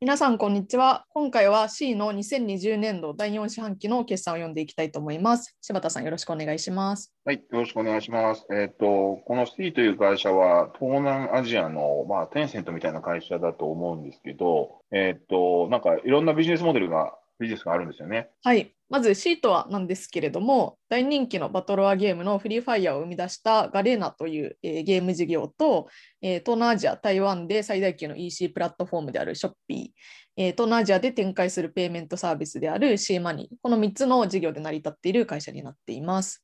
皆さん、こんにちは。今回は C の2020年度第4四半期の決算を読んでいきたいと思います。柴田さん、よろしくお願いします。はい、よろしくお願いします。えっ、ー、と、この C という会社は、東南アジアの、まあ、テンセントみたいな会社だと思うんですけど、えっ、ー、と、なんかいろんなビジネスモデルがビジネスがあるんですよね。はい。まずシートはなんですけれども、大人気のバトロワゲームのフリーファイヤーを生み出したガレーナという、えー、ゲーム事業と、えー、東南アジア、台湾で最大級の EC プラットフォームである Shopee、えー、東南アジアで展開するペイメントサービスである SeaMoney、この3つの事業で成り立っている会社になっています。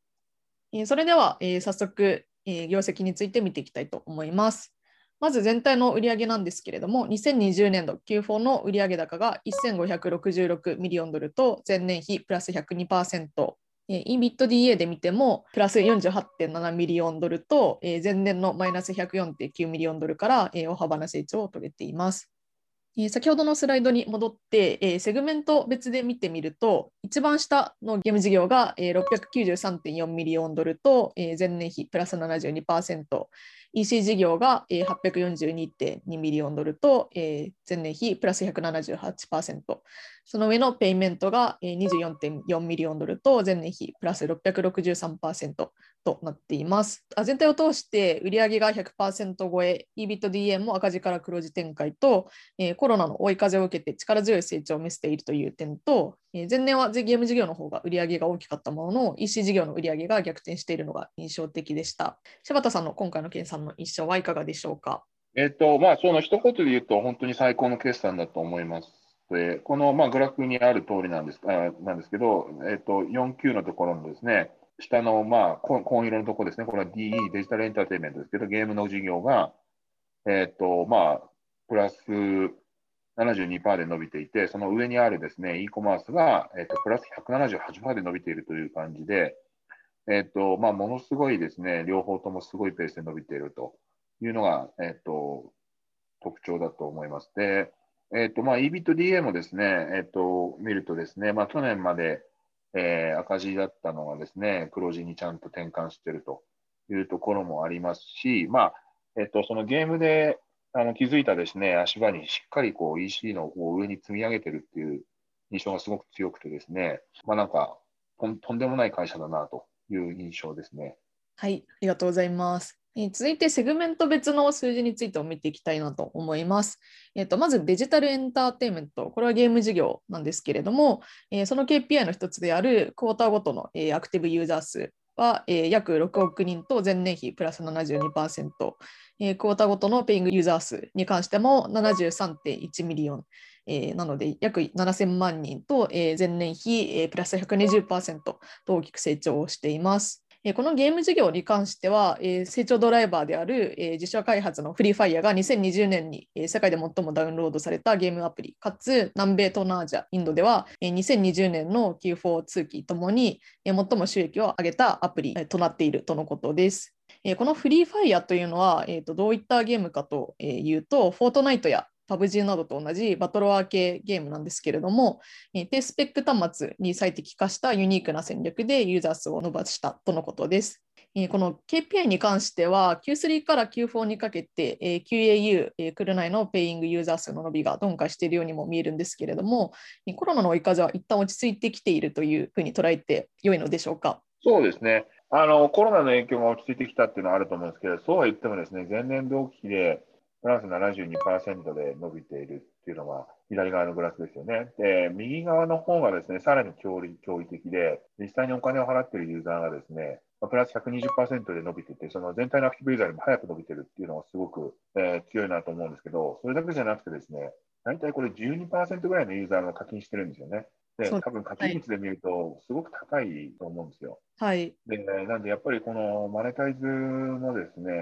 えー、それでは、えー、早速、えー、業績について見ていきたいと思います。まず全体の売上なんですけれども、2020年度 Q4 の売上高が1566ミリオンドルと前年比プラス102%。EBITDA で見てもプラス48.7ミリオンドルと前年のマイナス104.9ミリオンドルから大幅な成長を遂げています。先ほどのスライドに戻って、セグメント別で見てみると、一番下のゲーム事業が693.4ミリオンドルと前年比プラス72%、EC 事業が842.2ミリオンドルと前年比プラス178%、その上のペイメントが24.4ミリオンドルと前年比プラス663%となっています。全体を通して売り上げが100%超え、EBITDA も赤字から黒字転換とえ、コロナの追い風を受けて力強い成長を見せているという点とえ、前年はゲーム事業の方が売上が大きかったものの、EC 事業の売上が逆転しているのが印象的でした。柴田さんの今回の計算の印象はいかがでしょうか？えっと、まあ、その一言で言うと、本当に最高の決算だと思います。でこの、まあ、グラフにある通りなんですあなんですけど、えっと、4級のところのですね、下の、まあ、紺色のところですね、これは DE、デジタルエンターテインメントですけど、ゲームの事業が、えっと、まあ、プラス72%で伸びていて、その上にあるですね、e コマースが、えっと、プラス178%で伸びているという感じで、えっと、まあ、ものすごいですね、両方ともすごいペースで伸びているというのが、えっと、特徴だと思います。で、えっ、と、まあ、EBITDA もですね、えっ、と、見るとですね、まあ、去年まで、えー、赤字だったのがですね、黒字にちゃんと転換してるというところもありますし、まあ、えっ、と、そのゲームであの気づいたですね、足場にしっかりこう EC のこう上に積み上げてるっていう印象がすごく強くてですね、まあ、なんかとん、とんでもない会社だなという印象ですね。はい、ありがとうございます。え続いてセグメント別の数字についてを見ていきたいなと思います。えーと、まずデジタルエンターテインメント、これはゲーム事業なんですけれども、えー、その KPI の一つであるクォーターごとの、えー、アクティブユーザー数は、えー、約6億人と前年比プラス72%、えー、クォーターごとのペイイングユーザー数に関しても73.1ミリオン、えー、なので約7000万人と、えー、前年比、えー、プラス120%と大きく成長しています。このゲーム事業に関しては、成長ドライバーである自社開発のフリーファイアが2020年に世界で最もダウンロードされたゲームアプリ、かつ南米、東南アジア、インドでは2020年の Q4 通期ともに最も収益を上げたアプリとなっているとのことです。このフリーファイアというのは、どういったゲームかというと、フォートナイトや PUBG などと同じバトロワー系ゲームなんですけれども、低スペック端末に最適化したユニークな戦略でユーザー数を伸ばしたとのことです。この KPI に関しては Q3 から Q4 にかけて QAU、クル内のペイングユーザー数の伸びが鈍化しているようにも見えるんですけれども、コロナの追い風は一旦落ち着いてきているというふうに捉えて良いのでしょうか？そうですねあのコロナの影響が落ち着いてきたっていうのはあると思うんですけど、そうは言ってもですね前年同期でプラス72%で伸びているっていうのが左側のグラフですよね。で、右側の方がですね、さらに驚異驚異的で、実際にお金を払っているユーザーがですね、プラス120%で伸びてて、その全体のアクティブユーザーよりも早く伸びてるっていうのがすごく、えー、強いなと思うんですけど、それだけじゃなくてですね、大体これ12%ぐらいのユーザーが課金してるんですよね。で、多分課金率で見ると、すごく高いと思うんですよ。はい。で、なんでやっぱりこのマネタイズもですね、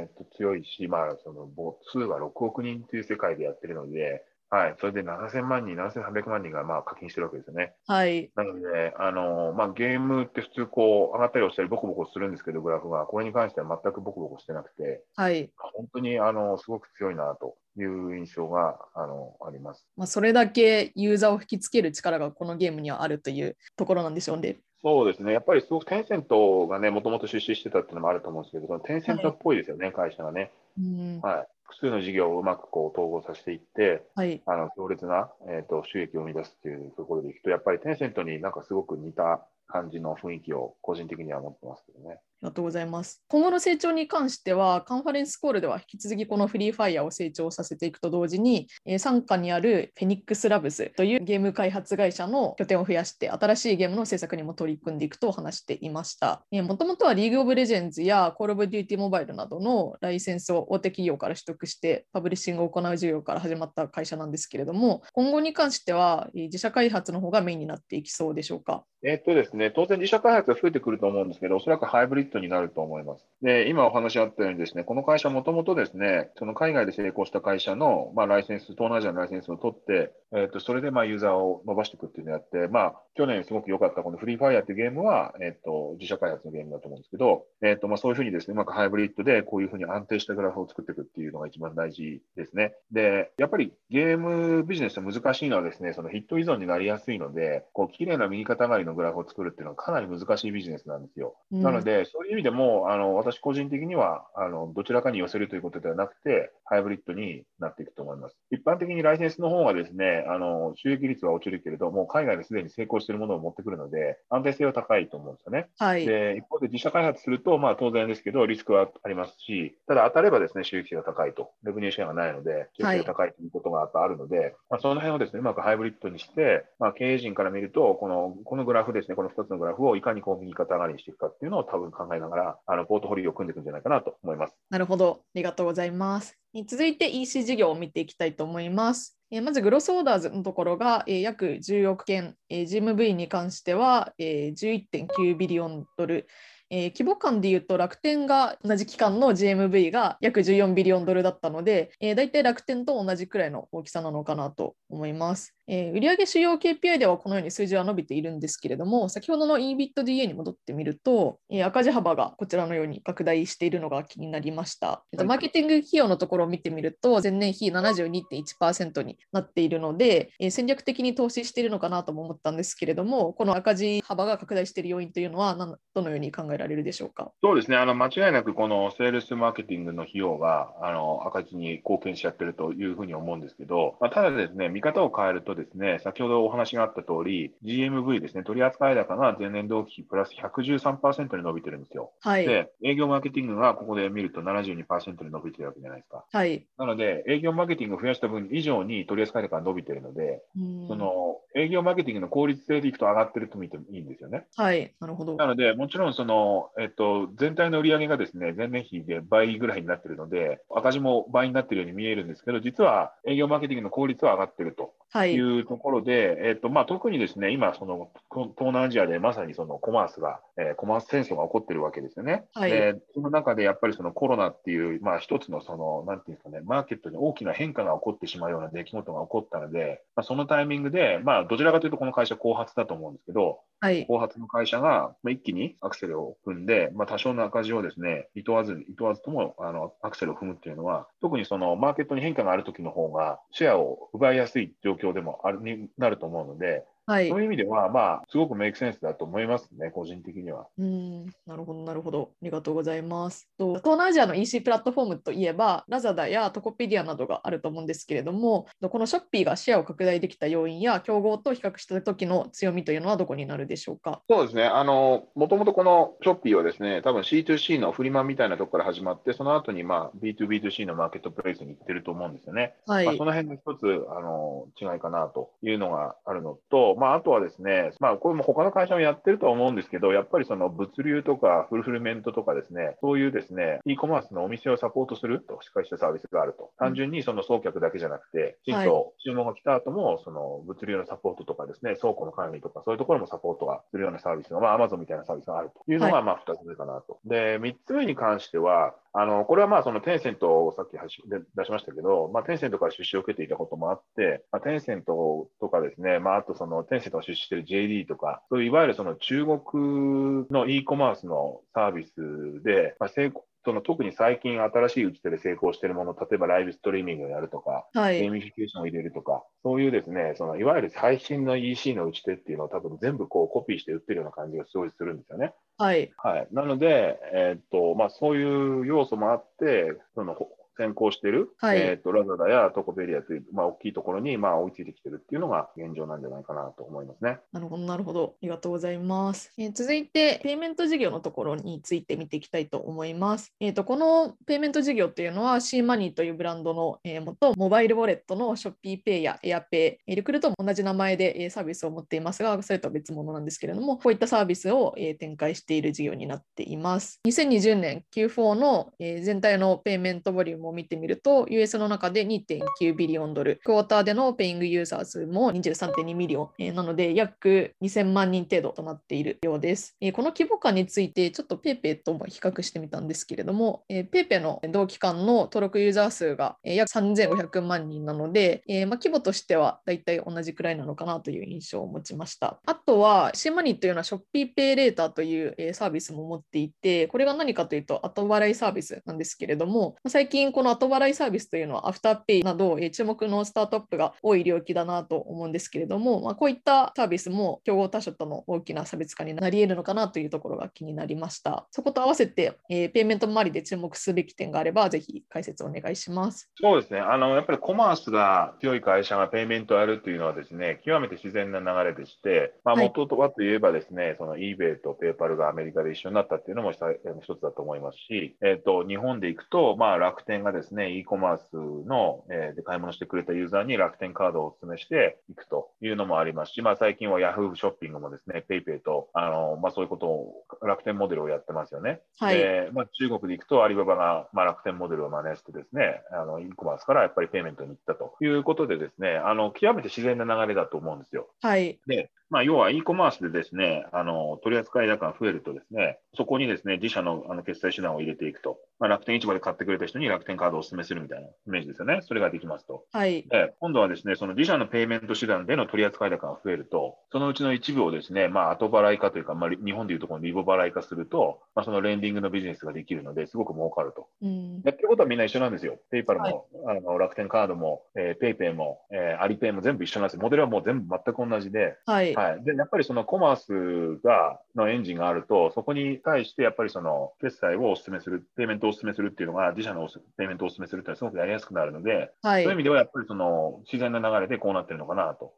えっ、と強いし、まあ、その、数は6億人という世界でやってるので、はい、それで7000万人、7300万人がまあ課金してるわけですよね。はい。なので、あのまあ、ゲームって普通こう上がったり落ちたりボコボコするんですけど、グラフが、これに関しては全くボコボコしてなくて、はい。本当にあのすごく強いなという印象があのあります。まあ、それだけユーザーを引きつける力がこのゲームにはあるというところなんでしょうね。そうですね、やっぱりすごくテンセントがね、もともと出資してたっていうのもあると思うんですけど、テンセントっぽいですよね、はい、会社がね。うん。はい、複数の事業をうまくこう統合させていって、はい、あの強烈な、えーと、収益を生み出すっていうところでいくと、やっぱりテンセントになんかすごく似た感じの雰囲気を個人的には持ってますけどね。ありがとうございます。今後の成長に関しては、カンファレンスコールでは引き続きこのフリーファイアを成長させていくと同時に、えー、傘下にある Phoenix Labs というゲーム開発会社の拠点を増やして、新しいゲームの制作にも取り組んでいくと話していました。もともとは League of Legends や Call of Duty Mobile などのライセンスを大手企業から取得して、パブリッシングを行う事業から始まった会社なんですけれども、今後に関しては自社開発の方がメインになっていきそうでしょうか？えっとですね、当然自社開発が増えてくると思うんですけど、おそらくハイブリッドになると思います。で、今お話あったようにですね、この会社もともとですね、その海外で成功した会社の、まあ、ライセンス、東南アジアのライセンスを取って、えっと、それでまあユーザーを伸ばしていくっていうのをやって、まあ、去年すごく良かったこのフリーファイアっていうゲームは、えっと、自社開発のゲームだと思うんですけど、えっと、まあ、そういうふうにですね、うまくハイブリッドでこういうふうに安定したグラフを作っていくっていうのが一番大事ですね。で、やっぱりゲームビジネスで難しいのはですね、そのヒット依存になりやすいので、こう、綺麗な右肩上がりのグラフを作るっていうのはかなり難しいビジネスなんですよ。うんなので、そういう意味でも、あの、私個人的には、あの、どちらかに寄せるということではなくて、ハイブリッドになっていくと思います。一般的にライセンスの方がですね、あの、収益率は落ちるけれども、海外ですでに成功しているものを持ってくるので、安定性は高いと思うんですよね。はい。で、一方で自社開発すると、まあ当然ですけど、リスクはありますし、ただ当たればですね、収益性が高いと、レベニューシェアがないので、収益性が高いということがやっぱあるので、まあその辺をですね、うまくハイブリッドにして、まあ経営陣から見ると、この、このグラフですね、この2つのグラフをいかにこう右肩上がりにしていくかっていうのを多分考考えながら、あの、ポートフォリオを組んでいくんじゃないかなと思います。なるほど。ありがとうございます。え続いて EC 事業を見ていきたいと思います。えまず、グロスオーダーズのところが、え約10億件、え GMV に関しては、え11.9ビリオンドル、えー規模感でいうと楽天が同じ期間の GMV が約14ビリオンドルだったので、えー、大体楽天と同じくらいの大きさなのかなと思います。えー売上主要 KPI ではこのように数字は伸びているんですけれども、先ほどの EBITDA に戻ってみると、えー赤字幅がこちらのように拡大しているのが気になりました。えっとマーケティング費用のところを見てみると、前年比72.1%になっているので、えー戦略的に投資しているのかなとも思ったんですけれども、この赤字幅が拡大している要因というのは何どのように考えられるでしょうか？そうですね、あの間違いなくこのセールスマーケティングの費用があの赤字に貢献しちゃってるというふうに思うんですけど、まあ、ただですね、見方を変えるとですね、先ほどお話があった通り、GMV ですね、取扱高が前年同期比プラス113%に伸びてるんですよ。はい。で、営業マーケティングがここで見ると72%に伸びてるわけじゃないですか。はい。なので、営業マーケティングを増やした分以上に取扱高が伸びてるので、うんその営業マーケティングの効率性でいくと上がってると見てもいいんですよね。はい。なるほど。なので、もちろんその、えっと、全体の売り上げがですね、前年比で倍ぐらいになってるので、赤字も倍になってるように見えるんですけど、実は営業マーケティングの効率は上がってるとはいい。うところで、えっと、まあ、特にですね、今、その、こ東南アジアでまさにそのコマースが、えーコマース戦争が起こってるわけですよね。はいで、その中でやっぱりそのコロナっていう、まあ、一つのその、なんていうんですかね、マーケットに大きな変化が起こってしまうような出来事が起こったので、まあ、そのタイミングで、まあ、どちらかというとこの会社後発だと思うんですけど、はい。後発の会社がま一気にアクセルを踏んで、まあ、多少の赤字をですね、いとわず、いとわずともあのアクセルを踏むっていうのは、特にそのマーケットに変化があるときの方が、シェアを奪いやすい状況でもあるになると思うので、はいそう。いう意味では、まあ、すごくメイクセンスだと思いますね、個人的には。うん、なるほど、なるほど。ありがとうございます。と東南アジアの EC プラットフォームといえば、ラザダやトコペディアなどがあると思うんですけれども、とこのショッピーがシェアを拡大できた要因や、競合と比較した時の強みというのはどこになるでしょうか？そうですね。あの、もともとこのショッピーはですね、多分 C2C のフリマみたいなところから始まって、その後にまあ B2B2C のマーケットプレイスに行ってると思うんですよね。はい。まあ、その辺の一つあの違いかなというのがあるのと、まあ、あとはですね、まあ、これも他の会社もやってるとは思うんですけど、やっぱりその物流とかフルフルメントとかですね、そういうですね、e コマースのお店をサポートすると、しっかりしたサービスがあると。単純にその送客だけじゃなくて、きちんと注文が来た後も、その物流のサポートとかですね、倉庫の管理とか、そういうところもサポートがするようなサービスが、まあ、Amazon みたいなサービスがあるというのが、まあ、二つ目かなと。で、三つ目に関しては、あの、これはまあ、そのテンセントをさっき話で出しましたけど、まあ、テンセントから出資を受けていたこともあって、まあ、テンセントとかですね、まあ、あとそのテンセントが出資している JD とか、そういういわゆるその中国の e コマースのサービスで、まあ、成功その特に最近新しい打ち手で成功しているもの、例えばライブストリーミングをやるとか、はいゲーミフィケーションを入れるとか、そういうですね、そのいわゆる最新の EC の打ち手っていうのを多分全部こうコピーして打ってるような感じがすごいするんですよね。はい。はい。なので、えーっと、まあそういう要素もあって、そのほ先行している、はいえーっと、ラザダやトコペディアという、まあ大きいところに、まあ追いついてきてるっていうのが現状なんじゃないかなと思いますね。なるほど、なるほど。ありがとうございます。えー続いて、ペイメント事業のところについて見ていきたいと思います。えー、とこのペイメント事業っていうのは、シーマニーというブランドの、えー元モバイルウォレットのショッピーペイやエアペイ、リクルートも同じ名前で、えーサービスを持っていますが、それとは別物なんですけれども、こういったサービスを、えー展開している事業になっています。2020年 Q4 の、えー全体のペイメントボリュームを見てみると、US の中で2.9 billion ドル、クォーターでのペイングユーザー数も23.2 million、えーなので約2000万人程度となっているようです。えーこの規模感についてちょっと PayPay とも比較してみたんですけれども、PayPay の同期間の登録ユーザー数が、約3500万人なので、えーまあ、規模としてはだいたい同じくらいなのかなという印象を持ちました。あとは、シーマニーというのはショッピーペイレーターという、サービスも持っていて、これが何かというと後払いサービスなんですけれども、最近この後払いサービスというのはアフターペイなど、えー注目のスタートアップが多い領域だなと思うんですけれども、まあ、こういったサービスも競合他社との大きな差別化になり得るのかなというところが気になりました。そこと合わせて、えーペイメント周りで注目すべき点があれば、ぜひ解説お願いします。そうですね。あの、やっぱりコマースが強い会社がペイメントをやるというのはですね、極めて自然な流れでして、まあ、はい元はといえばですね、その eBay と PayPal がアメリカで一緒になったっていうのも一一つだと思いますし、えっ、と、日本で行くと、まあ、楽天がですね、e コマースの、えーで買い物してくれたユーザーに楽天カードをお勧めしていくというのもありますし、まあ、最近は Yahoo ショッピングもですね、PayPay と、あの、まあ、そういうことを楽天モデルをやってますよね。はい。でまあ、中国で行くと、アリババが、まあ、楽天モデルを真似してですね、あの、e コマースからやっぱりペイメントに行ったということでですね、あの、極めて自然な流れだと思うんですよ。はい。で、まあ、要は e コマースでですね、あの、取扱高が増えるとですね、そこにですね、自社のあの決済手段を入れていくと。まあ、楽天市場で買ってくれた人に楽天カードをお勧めするみたいなイメージですよね。それができますと。はい。で、今度はですね、その自社のペイメント手段での取扱高が増えると、そのうちの一部をですね、まあ、後払い化というか、まあ、日本でいうところのリボ払い化すると、まあ、そのレンディングのビジネスができるので、すごく儲かると。うん。やってることはみんな一緒なんですよ。ペイパルはいも、あの楽天カードも、えー、ペイペイも、えーアリペイも全部一緒なんですよ。モデルはもう全部全く同じで、はい。はい。で、やっぱりそのコマースが、のエンジンがあると、そこに対してやっぱりその決済をお勧めする、ペイメントをお勧めするっていうのが、自社のペイメントをお勧めするっていうのはすごくやりやすくなるので、はい。そういう意味ではやっぱりその自然な流れでこうなってるのかなと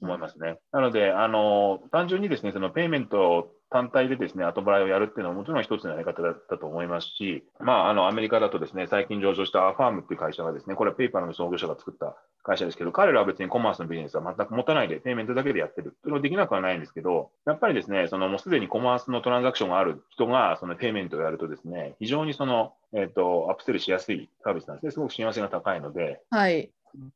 思いますね。なので、あの、単純にですね、そのペイメント単体でですね、後払いをやるっていうのはもちろん一つのやり方だったと思いますし、まあ、あの、アメリカだとですね、最近上場したアファームっていう会社がですね、これはペイパルの創業者が作った会社ですけど、彼らは別にコマースのビジネスは全く持たないで、ペイメントだけでやってる。それはできなくはないんですけど、やっぱりですね、そのもうすでにコマースのトランザクションがある人が、そのペイメントをやるとですね、非常にその、えっ、と、アップセルしやすいサービスなんですね。すごく親和性が高いので、はい。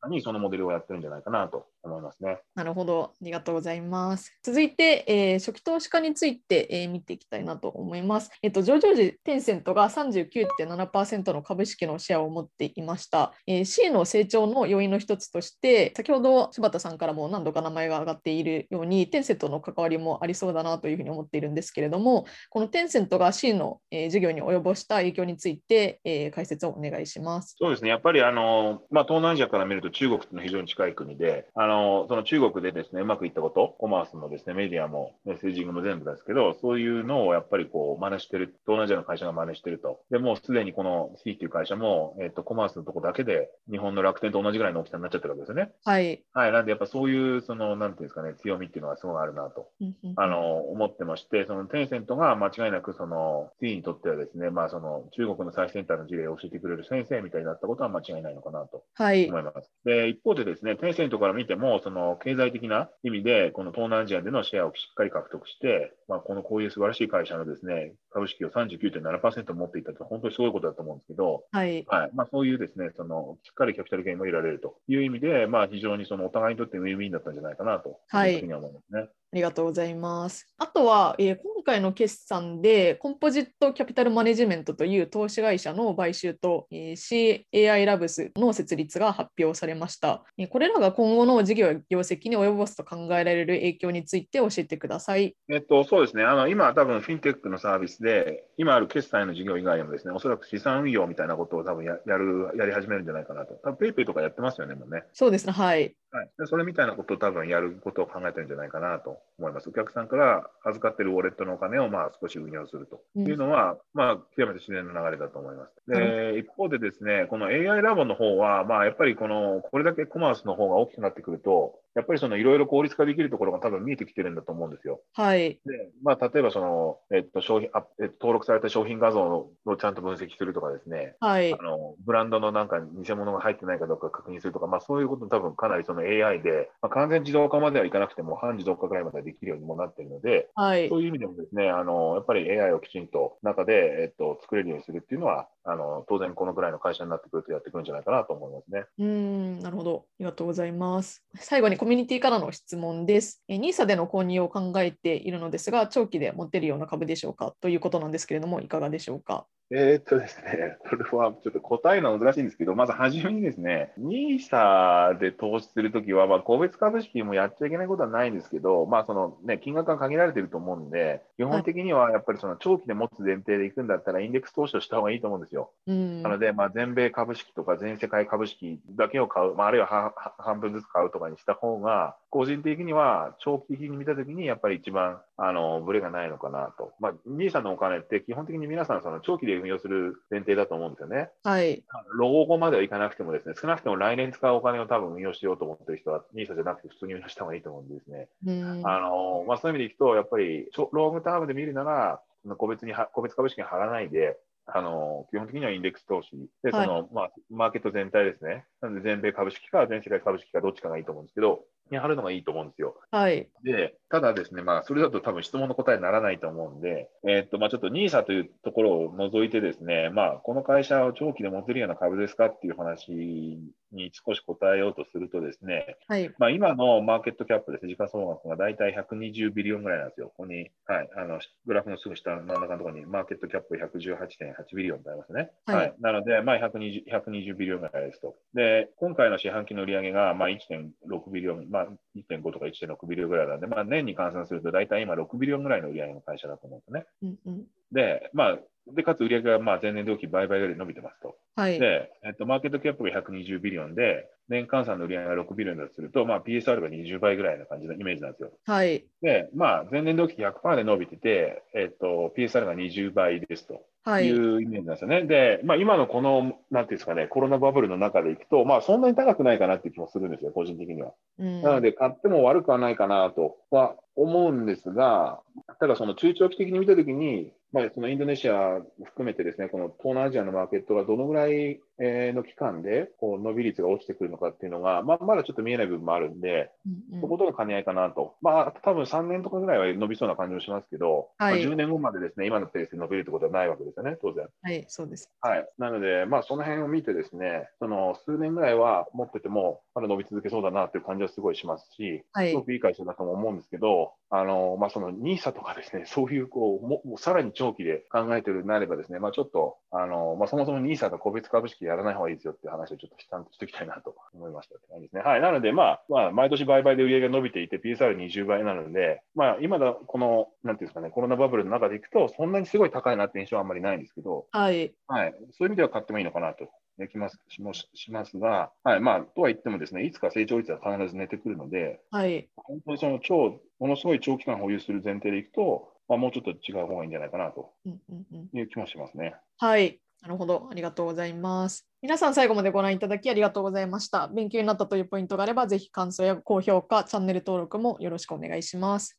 にそのモデルをやってるんじゃないかなと思いますね。なるほど。ありがとうございます。続いて、えー初期投資家について、えー見ていきたいなと思います。えっと、上場時、テンセントが39.7%の株式のシェアを持っていました。えー C の成長の要因の一つとして、先ほど柴田さんからも何度か名前が挙がっているように、テンセントの関わりもありそうだなというふうに思っているんですけれども、このテンセントが C の、えー事業に及ぼした影響について、えー解説をお願いします。そうですね。やっぱりあの、まあ、東南アジアから見ると中国のは非常に近い国で、あの、その中国でですね、うまくいったこと、コマースのですね、メディアもメッセージングも全部ですけど、そういうのをやっぱりこう、真似してる、東南アジアの会社が真似してると。で、もうすでにこの C っていう会社も、えっ、と、コマースのとこだけで、日本の楽天と同じぐらいの大きさになっちゃってるわけですよね。はい。はい。なんでやっぱそういう、その、なんていうんですかね、強みっていうのはすごいあるなと。あの、思ってまして、そのテンセントが間違いなく、その、C にとってはですね、まあ、その、中国の最先端の事例を教えてくれる先生みたいになったことは間違いないのかなとはい。思います。で、一方でですね、テンセントから見ても、その、経済的な意味で、この東南アジアでのシェアをしっかり獲得して、まあ、このこういう素晴らしい会社のですね、株式を39.7%持っていたって本当にすごいことだと思うんですけど、はい。はい。まあ、そういうですね、その、しっかりキャピタルゲインも得られるという意味で、まあ、非常にその、お互いにとってウィンウィンだったんじゃないかなと、はいいうふうには思いますね。ありがとうございます。あとは、えー今回の決算で、コンポジットキャピタルマネジメントという投資会社の買収と、えー CAI ラブスの設立が発表されました。えーこれらが今後の事業や業績に及ぼすと考えられる影響について教えてください。えっと、そうですね。あの、今、多分フィンテックのサービスで、今ある決済の事業以外にもですね、おそらく資産運用みたいなことを多分ややる、やり始めるんじゃないかなと。多分ペイペイとかやってますよね、もうね。そうですね、はい。はい、でそれみたいなことを多分やることを考えてるんじゃないかなと思います。お客さんから預かってるウォレットのお金をまあ少し運用するというのは、まあ、極めて自然な流れだと思います。で、一方でですね、この AI ラボの方は、まあ、やっぱりこの、これだけコマースの方が大きくなってくると、やっぱりそのいろいろ効率化できるところが多分見えてきてるんだと思うんですよ。はい。で、まあ、例えばその、えっと、商品、あえっと、登録された商品画像をちゃんと分析するとかですね、はいあ。のブランドのなんか偽物が入ってないかどうか確認するとか、まあ、そういうこと多分かなりその AI で、まあ、完全自動化まではいかなくても半自動化ぐらいまでできるようにもなっているので、はいそ。ういう意味でもですね、あのやっぱり AI をきちんと中で、えっと、作れるようにするっていうのは、あの当然このぐらいの会社になってくるとやってくるんじゃないかなと思いますね。うーん、なるほど。ありがとうございます。最後にコミュニティからの質問です。NISA での購入を考えているのですが、長期で持てるような株でしょうか？ということなんですけれども、いかがでしょうか？えーっとですね、これはちょっと答えるのは難しいんですけど、まず初めにですね、NISA で投資するときは、まあ、個別株式もやっちゃいけないことはないんですけど、まあ、そのね、金額が限られていると思うんで、基本的にはやっぱりその長期で持つ前提でいくんだったら、インデックス投資をした方がいいと思うんですよ。うんなので、まあ、全米株式とか全世界株式だけを買う、まあ、あるいは半分ずつ買うとかにした方が、個人的には長期的に見たときに、やっぱり一番、あの、ブレがないのかなと。まあ、NISA のお金って基本的に皆さん、その長期で運用する前提だと思うんですよね。はい。老後まではいかなくてもですね、少なくても来年使うお金を多分運用しようと思ってる人は、NISA じゃなくて普通に運用した方がいいと思うんですね。うんあの、まあ、そういう意味でいくと、やっぱり、ロングタームで見るなら、個別には、個別株式に貼らないで、あの、基本的にはインデックス投資。で、そはいの、まあ、マーケット全体ですね。なので、全米株式か全世界株式かどっちかがいいと思うんですけど、に貼るのがいいと思うんですよ。はい。で、ただですね、まあ、それだと多分質問の答えにならないと思うんで、えーっと、まあ、ちょっと NISA というところを除いてですね、まあ、この会社を長期で持てるような株ですかっていう話に少し答えようとするとですね、はい。まあ、今のマーケットキャップですね、時価総額が大体120 billion ぐらいなんですよ。ここに、はい、あのグラフのすぐ下の真ん中のところにマーケットキャップ118.8 billion とありますね。はいなので、まあ120、120 billion ぐらいですと。で、今回の四半期の売り上げが、まあ、1.6 billion、まあ、1.5とか1.6 billion ぐらいなんで、まあ、年に換算すると大体今6 billion ぐらいの売り上げの会社だと思うんですね。うんうん。で、まあ、で、かつ売り上げがまあ前年同期倍々より伸びてますと。はい。で、えっと、マーケットキャップが120ビリオンで、年換算の売り上げが6ビリオンだとすると、まあ、PSR が20倍ぐらいな感じのイメージなんですよ。はい。で、まあ、前年同期100%で伸びてて、えっと、PSR が20倍ですとはいい。うイメージなんですよね。で、まあ、今のこの、なんていうんですかね、コロナバブルの中でいくと、まあ、そんなに高くないかなっていう気もするんですよ、個人的には。うんなので、買っても悪くはないかなとは思うんですが、ただその中長期的に見たときに、まあ、そのインドネシア含めてですね、この東南アジアのマーケットがどのぐらいの期間でこう伸び率が落ちてくるのかっていうのが、まあ、まだちょっと見えない部分もあるんで、うんうんそことの兼ね合いかなと。まあ、多分3年とかぐらいは伸びそうな感じもしますけど、はいまあ、10年後までですね、今のペースで伸びるってことはないわけですよね、当然。はい、そうです。はい。なので、まあ、その辺を見てですね、その数年ぐらいは持ってても、まだ伸び続けそうだなっていう感じはすごいしますし、はいすごくいい会社だとも思うんですけど、あの、まあ、その NISA とかですね、そういう、こう、ももうさらに長期で考えてるなればですね、まあ、ちょっと、あの、まあ、そもそも NISA が個別株式やらない方がいいですよっていう話をちょっとちゃんとしておきたいなと思いましたって感じですね。はい。なので、まあ、まあ、毎年売買で売り上げが伸びていて、PSR20 倍なので、まあ、今だ、この、なんていうんですかね、コロナバブルの中でいくと、そんなにすごい高いなって印象はあんまりないんですけど、はい。はい、そういう意味では買ってもいいのかなとできますしもししますが、はいまあ、とは言ってもですね、いつか成長率は必ず寝てくるので、はい。本当にその超、ものすごい長期間保有する前提でいくと、まあ、もうちょっと違う方がいいんじゃないかなとうんうんうんいう気もしますね。はい。なるほど。ありがとうございます。皆さん最後までご覧いただきありがとうございました。勉強になったというポイントがあれば、ぜひ感想や高評価、チャンネル登録もよろしくお願いします。